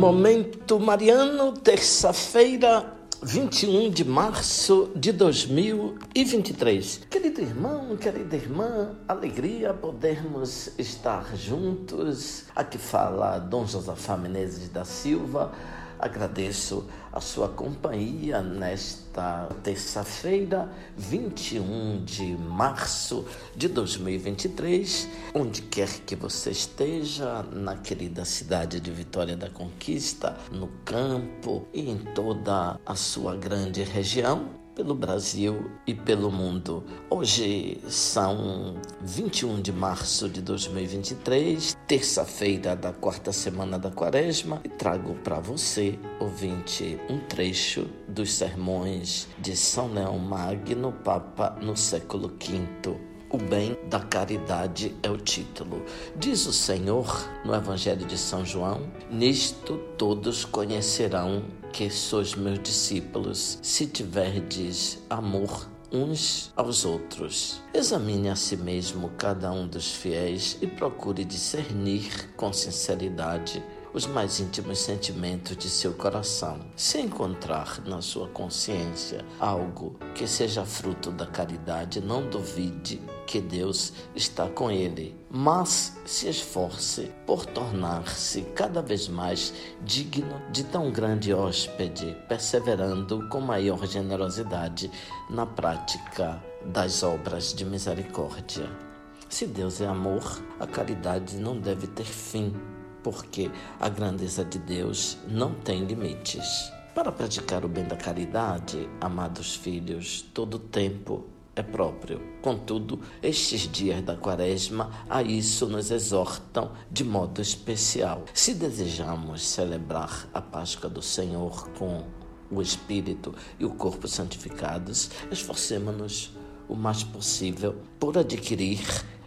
Momento Mariano, terça-feira, 21 de março de 2023. Querido irmão, querida irmã, alegria podermos estar juntos. Aqui fala Dom Josafá Menezes da Silva Agradeço a sua companhia nesta terça-feira, 21 de março de 2023, onde quer que você esteja, na querida cidade de Vitória da Conquista, no campo e em toda a sua grande região pelo Brasil e pelo mundo. Hoje são 21 de março de 2023, terça-feira da quarta semana da quaresma, e trago para você, ouvinte, um trecho dos sermões de São Leão Magno, Papa no século V o bem da caridade é o título. Diz o Senhor no Evangelho de São João: Nisto todos conhecerão que sois meus discípulos, se tiverdes amor uns aos outros. Examine a si mesmo cada um dos fiéis e procure discernir com sinceridade os mais íntimos sentimentos de seu coração. Se encontrar na sua consciência algo que seja fruto da caridade, não duvide que Deus está com ele, mas se esforce por tornar-se cada vez mais digno de tão grande hóspede, perseverando com maior generosidade na prática das obras de misericórdia. Se Deus é amor, a caridade não deve ter fim porque a grandeza de Deus não tem limites. Para praticar o bem da caridade, amados filhos, todo tempo é próprio. Contudo, estes dias da Quaresma a isso nos exortam de modo especial. Se desejamos celebrar a Páscoa do Senhor com o Espírito e o corpo santificados, esforcemos-nos o mais possível por adquirir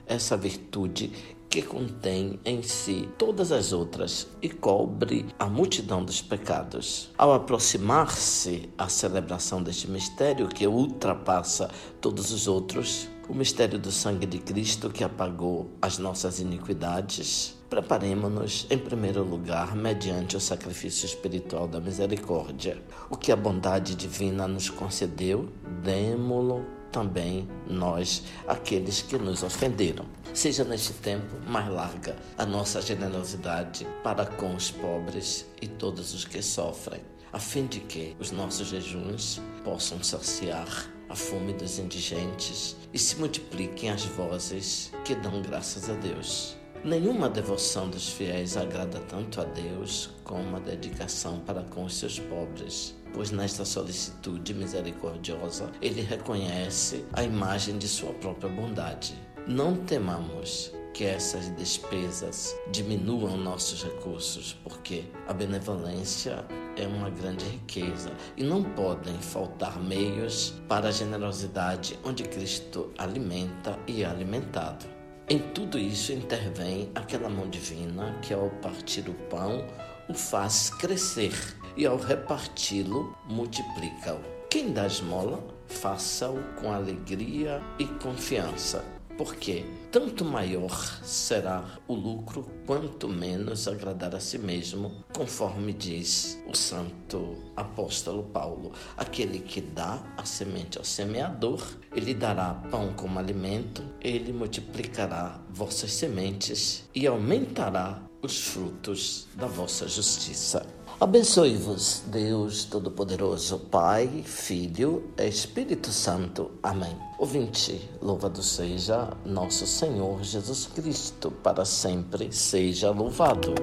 essa virtude que contém em si todas as outras e cobre a multidão dos pecados. Ao aproximar-se à celebração deste mistério que ultrapassa todos os outros, o mistério do sangue de Cristo que apagou as nossas iniquidades, preparemos-nos em primeiro lugar mediante o sacrifício espiritual da misericórdia. O que a bondade divina nos concedeu, demo-lo também nós, aqueles que nos ofenderam. Seja neste tempo mais larga a nossa generosidade para com os pobres e todos os que sofrem, a fim de que os nossos jejuns possam saciar a fome dos indigentes e se multipliquem as vozes que dão graças a Deus. Nenhuma devoção dos fiéis agrada tanto a Deus como a dedicação para com os seus pobres, pois nesta solicitude misericordiosa ele reconhece a imagem de sua própria bondade. Não temamos que essas despesas diminuam nossos recursos, porque a benevolência é uma grande riqueza e não podem faltar meios para a generosidade onde Cristo alimenta e é alimentado. Em tudo isso intervém aquela mão divina que, ao partir o pão, o faz crescer e, ao reparti-lo, multiplica-o. Quem dá esmola, faça-o com alegria e confiança porque tanto maior será o lucro quanto menos agradar a si mesmo, conforme diz o santo apóstolo Paulo. Aquele que dá a semente ao semeador, ele dará pão como alimento, ele multiplicará vossas sementes e aumentará os frutos da vossa justiça. Abençoe-vos, Deus Todo-Poderoso, Pai, Filho, Espírito Santo. Amém. Ouvinte, louvado seja nosso Senhor Jesus Cristo, para sempre seja louvado.